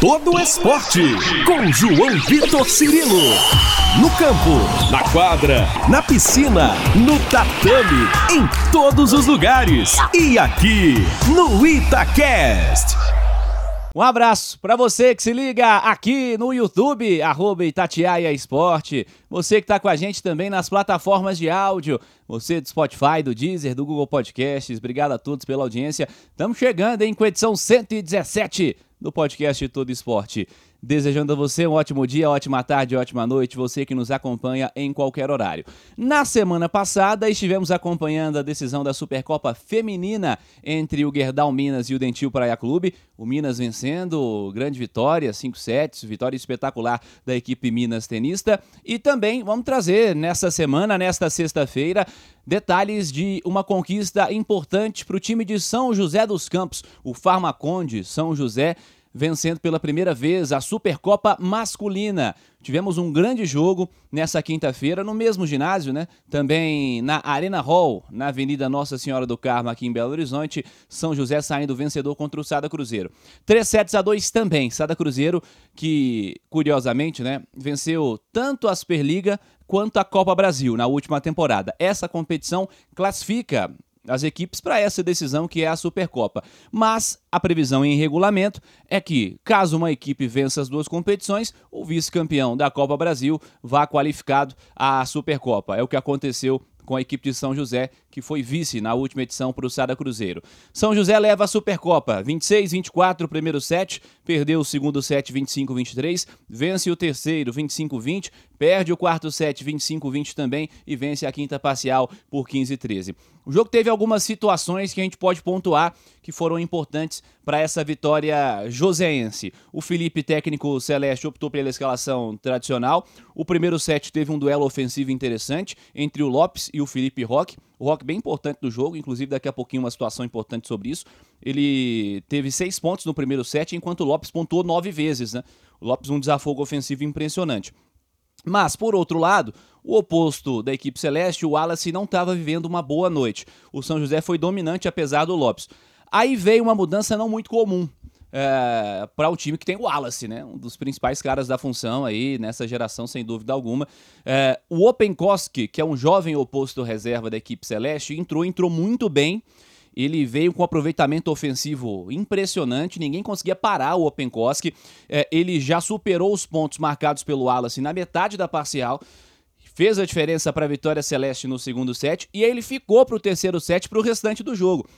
todo o esporte. Com João Vitor Cirilo. No campo, na quadra, na piscina, no tatame, em todos os lugares. E aqui, no Itacast. Um abraço para você que se liga aqui no YouTube, arroba Itatiaia Esporte. Você que está com a gente também nas plataformas de áudio. Você do Spotify, do Deezer, do Google Podcasts. Obrigado a todos pela audiência. Estamos chegando em com edição 117 do podcast Todo Esporte. Desejando a você um ótimo dia, ótima tarde, ótima noite, você que nos acompanha em qualquer horário. Na semana passada, estivemos acompanhando a decisão da Supercopa Feminina entre o Gerdau Minas e o Dentil Praia Clube. O Minas vencendo, grande vitória, 5 sets, vitória espetacular da equipe Minas Tenista. E também vamos trazer nessa semana, nesta sexta-feira, detalhes de uma conquista importante para o time de São José dos Campos, o Farmaconde São José vencendo pela primeira vez a Supercopa Masculina. Tivemos um grande jogo nessa quinta-feira no mesmo ginásio, né? Também na Arena Hall, na Avenida Nossa Senhora do Carmo, aqui em Belo Horizonte. São José saindo vencedor contra o Sada Cruzeiro. 3 sets a 2 também. Sada Cruzeiro, que curiosamente, né, venceu tanto a Superliga quanto a Copa Brasil na última temporada. Essa competição classifica as equipes para essa decisão que é a Supercopa. Mas a previsão em regulamento é que, caso uma equipe vença as duas competições, o vice-campeão da Copa Brasil vá qualificado à Supercopa. É o que aconteceu com a equipe de São José, que foi vice na última edição para o Sada Cruzeiro. São José leva a Supercopa, 26-24 o primeiro set, perdeu o segundo set 25-23, vence o terceiro 25-20, perde o quarto set 25-20 também e vence a quinta parcial por 15-13. O jogo teve algumas situações que a gente pode pontuar que foram importantes para essa vitória joseense. O Felipe, técnico celeste, optou pela escalação tradicional. O primeiro set teve um duelo ofensivo interessante entre o Lopes e o Felipe Roque. O Roque bem importante do jogo, inclusive daqui a pouquinho uma situação importante sobre isso. Ele teve seis pontos no primeiro set, enquanto o Lopes pontuou nove vezes. Né? O Lopes um desafogo ofensivo impressionante. Mas, por outro lado, o oposto da equipe celeste, o Wallace, não estava vivendo uma boa noite. O São José foi dominante apesar do Lopes. Aí veio uma mudança não muito comum. É, para o time que tem o Wallace, né? Um dos principais caras da função aí nessa geração, sem dúvida alguma. É, o Openkoski, que é um jovem oposto reserva da equipe celeste, entrou, entrou muito bem. Ele veio com um aproveitamento ofensivo impressionante, ninguém conseguia parar o Openkoski. É, ele já superou os pontos marcados pelo Wallace na metade da parcial fez a diferença para a vitória celeste no segundo set e ele ficou para o terceiro set para o restante do jogo.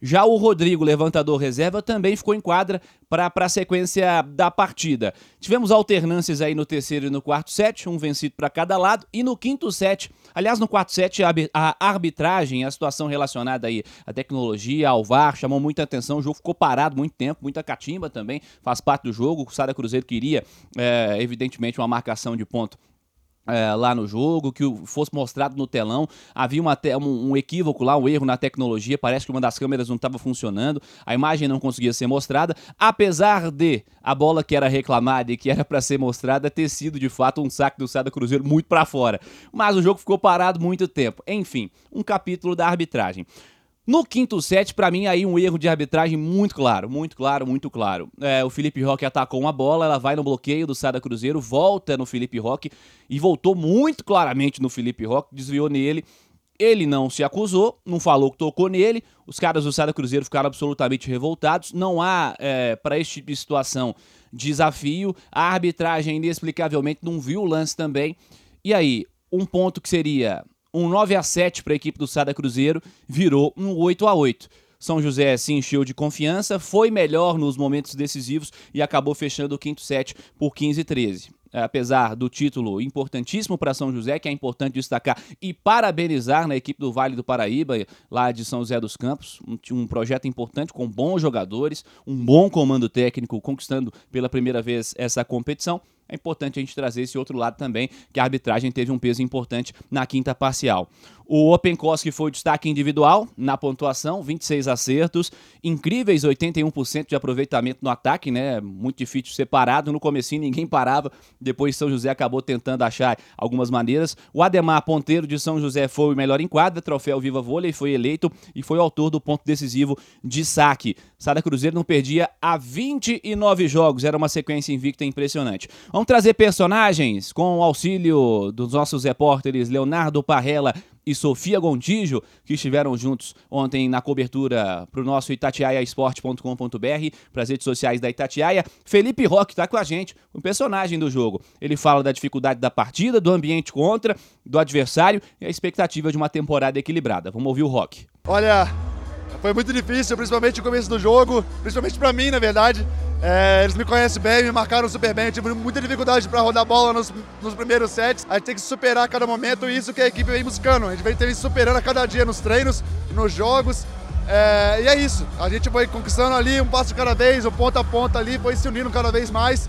Já o Rodrigo, levantador reserva, também ficou em quadra para a sequência da partida. Tivemos alternâncias aí no terceiro e no quarto set, um vencido para cada lado. E no quinto set, aliás, no quarto set, a arbitragem, a situação relacionada aí à tecnologia, ao VAR, chamou muita atenção. O jogo ficou parado muito tempo, muita catimba também, faz parte do jogo. O Sada Cruzeiro queria, é, evidentemente, uma marcação de ponto é, lá no jogo, que fosse mostrado no telão. Havia uma um, um, equívoco lá, um erro na tecnologia. Parece que uma das câmeras não estava funcionando, a imagem não conseguia ser mostrada, apesar de a bola que era reclamada e que era para ser mostrada ter sido de fato um saque do Sada Cruzeiro muito para fora. Mas o jogo ficou parado muito tempo. Enfim, um capítulo da arbitragem. No quinto set, para mim, aí um erro de arbitragem muito claro, muito claro, muito claro. É, o Felipe Roque atacou uma bola, ela vai no bloqueio do Sada Cruzeiro, volta no Felipe Roque e voltou muito claramente no Felipe Roque, desviou nele. Ele não se acusou, não falou que tocou nele. Os caras do Sada Cruzeiro ficaram absolutamente revoltados. Não há, é, para esse tipo de situação, desafio. A arbitragem, inexplicavelmente, não viu o lance também. E aí, um ponto que seria um 9 a 7 para a equipe do Sada Cruzeiro virou um 8 a 8. São José se encheu de confiança, foi melhor nos momentos decisivos e acabou fechando o quinto set por 15 a 13. Apesar do título importantíssimo para São José, que é importante destacar e parabenizar na equipe do Vale do Paraíba, lá de São José dos Campos, um, um projeto importante com bons jogadores, um bom comando técnico, conquistando pela primeira vez essa competição é importante a gente trazer esse outro lado também, que a arbitragem teve um peso importante na quinta parcial. O Openkoski foi o destaque individual na pontuação, 26 acertos, incríveis 81% de aproveitamento no ataque, né? Muito difícil separado. No comecinho ninguém parava, depois São José acabou tentando achar algumas maneiras. O Ademar Ponteiro de São José foi o melhor em quadra, troféu Viva Vôlei, foi eleito e foi o autor do ponto decisivo de saque. Sada Cruzeiro não perdia há 29 jogos, era uma sequência invicta impressionante. Vamos trazer personagens com o auxílio dos nossos repórteres Leonardo Parrella e Sofia Gontijo, que estiveram juntos ontem na cobertura para o nosso itatiaiaesporte.com.br, para as redes sociais da Itatiaia. Felipe Roque está com a gente, o personagem do jogo. Ele fala da dificuldade da partida, do ambiente contra, do adversário e a expectativa de uma temporada equilibrada. Vamos ouvir o Roque. Olha, foi muito difícil, principalmente o começo do jogo, principalmente para mim, na verdade. É, eles me conhecem bem, me marcaram super bem. Eu tive muita dificuldade para rodar bola nos, nos, primeiros sets. A gente tem que superar a cada momento e isso que a equipe vem buscando. A gente vem superando a cada dia nos treinos, nos jogos. É, e é isso. A gente foi conquistando ali um passo cada vez, o ponto a ponta ali, foi se unindo cada vez mais.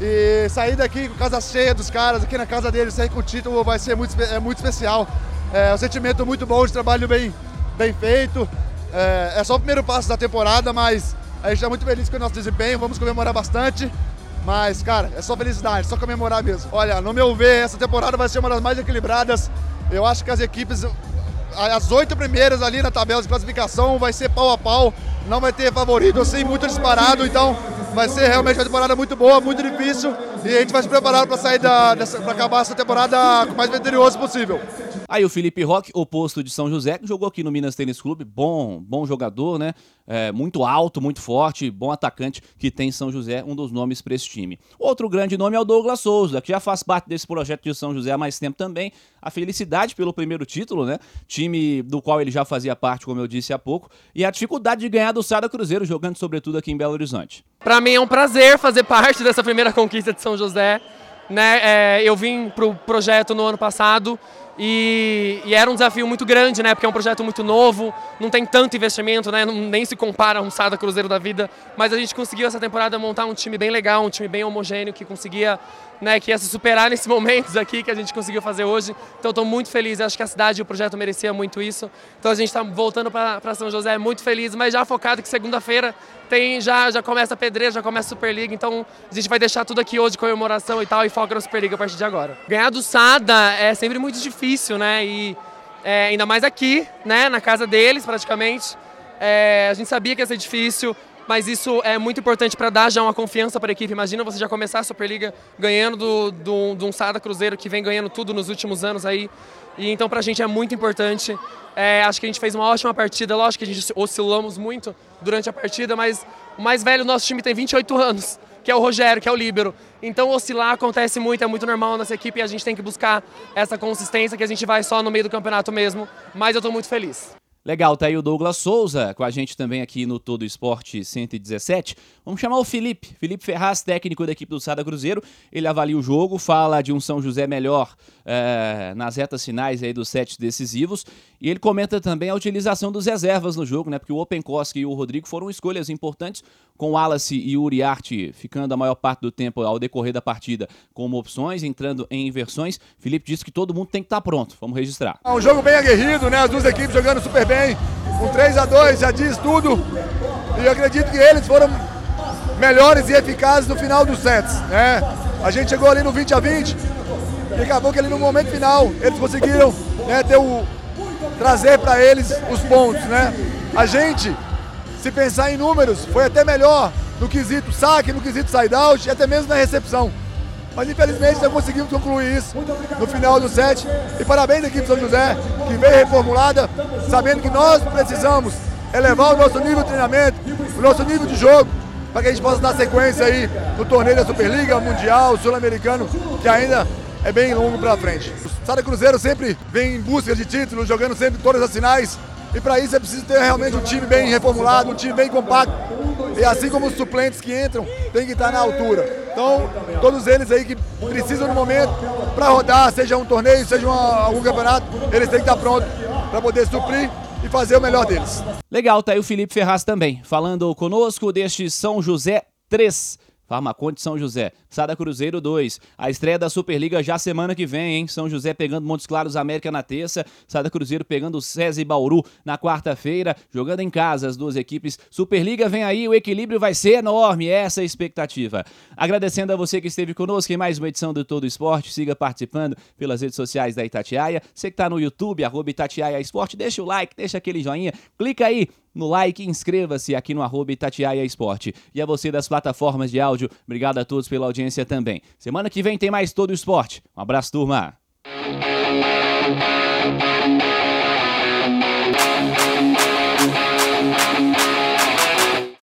E sair daqui com casa cheia dos caras, aqui na casa deles, sair com o título vai ser muito, é muito especial. É um sentimento muito bom de trabalho bem, bem feito. É, é só o primeiro passo da temporada, mas a gente está muito feliz com o nosso desempenho, vamos comemorar bastante. Mas, cara, é só felicidade, só comemorar mesmo. Olha, no meu ver, essa temporada vai ser uma das mais equilibradas. Eu acho que as equipes, as oito primeiras ali na tabela de classificação, vai ser pau a pau. Não vai ter favorito assim, muito disparado. Então, vai ser realmente uma temporada muito boa, muito difícil. E a gente vai se preparar para sair da, para acabar essa temporada o mais vitorioso possível. Aí o Felipe Roque, oposto de São José, que jogou aqui no Minas Tênis Clube, bom, bom jogador, né? É, muito alto, muito forte, bom atacante que tem São José, um dos nomes para esse time. Outro grande nome é o Douglas Souza, que já faz parte desse projeto de São José há mais tempo também. A felicidade pelo primeiro título, né? Time do qual ele já fazia parte, como eu disse há pouco, e a dificuldade de ganhar do Sada Cruzeiro, jogando sobretudo aqui em Belo Horizonte. Para mim é um prazer fazer parte dessa primeira conquista de São José. Né? É, eu vim para o projeto no ano passado e, e, era um desafio muito grande, né? Porque é um projeto muito novo, não tem tanto investimento, né? Nem se compara a um Sada Cruzeiro da vida. Mas a gente conseguiu essa temporada montar um time bem legal, um time bem homogêneo que conseguia, né? Que ia se superar nesses momentos aqui que a gente conseguiu fazer hoje. Então estou muito feliz. Acho que a cidade e o projeto merecia muito isso. Então a gente está voltando para São José muito feliz, mas já focado que segunda-feira tem já já começa a pedreira, já começa a Superliga. Então a gente vai deixar tudo aqui hoje comemoração e tal e foca na Superliga a partir de agora. Ganhar do Sada é sempre muito difícil difícil, né? E é, ainda mais aqui, né? Na casa deles, praticamente. É, a gente sabia que ia ser difícil, mas isso é muito importante para dar já uma confiança para a equipe. Imagina você já começar a Superliga ganhando do, do, do um Sada Cruzeiro que vem ganhando tudo nos últimos anos aí. E então para a gente é muito importante. É, acho que a gente fez uma ótima partida. Lógico que a gente oscilamos muito durante a partida, mas o mais velho do nosso time tem 28 anos que é o Rogério, que é o líbero. Então oscilar acontece muito, é muito normal nessa equipe e a gente tem que buscar essa consistência que a gente vai só no meio do campeonato mesmo, mas eu estou muito feliz. Legal, tá aí o Douglas Souza com a gente também aqui no Todo Esporte 117. Vamos chamar o Felipe, Felipe Ferraz, técnico da equipe do Sada Cruzeiro. Ele avalia o jogo, fala de um São José melhor é, nas retas finais aí dos sets decisivos. E ele comenta também a utilização dos reservas no jogo, né? Porque o Openkoski e o Rodrigo foram escolhas importantes, com Wallace e Uriarte ficando a maior parte do tempo ao decorrer da partida como opções, entrando em inversões. Felipe disse que todo mundo tem que estar tá pronto. Vamos registrar. É um jogo bem aguerrido, né? As duas equipes jogando super bem com 3 a 2 já diz tudo. E eu acredito que eles foram melhores e eficazes no final dos sets. Né? A gente chegou ali no 20 a 20 e acabou que ali no momento final eles conseguiram né, ter o, trazer para eles os pontos. Né? A gente, se pensar em números, foi até melhor no quesito saque, no quesito side-out e até mesmo na recepção. Mas infelizmente não conseguimos concluir isso no final do set. E parabéns à equipe São José, que veio reformulada, sabendo que nós precisamos elevar o nosso nível de treinamento, o nosso nível de jogo, para que a gente possa dar sequência aí no torneio da Superliga, Mundial, Sul-Americano, que ainda é bem longo para frente. O Sada Cruzeiro sempre vem em busca de títulos, jogando sempre todas as finais. E para isso é preciso ter realmente um time bem reformulado, um time bem compacto. E assim como os suplentes que entram, tem que estar na altura. Então, todos eles aí que precisam no momento para rodar, seja um torneio, seja uma, algum campeonato, eles têm que estar prontos para poder suprir e fazer o melhor deles. Legal, tá aí o Felipe Ferraz também, falando conosco deste São José 3. Farmaconte São José. Sada Cruzeiro 2. A estreia da Superliga já semana que vem, hein? São José pegando Montes Claros América na terça. Sada Cruzeiro pegando César e Bauru na quarta-feira. Jogando em casa as duas equipes. Superliga vem aí, o equilíbrio vai ser enorme. Essa é a expectativa. Agradecendo a você que esteve conosco em mais uma edição do Todo Esporte. Siga participando pelas redes sociais da Itatiaia. Você que está no YouTube, arroba Itatiaia Esporte, deixa o like, deixa aquele joinha. Clica aí no like inscreva-se aqui no arroba Itatiaia Esporte. E a você das plataformas de áudio, obrigado a todos pela audiência também. Semana que vem tem mais todo o esporte. Um abraço, turma!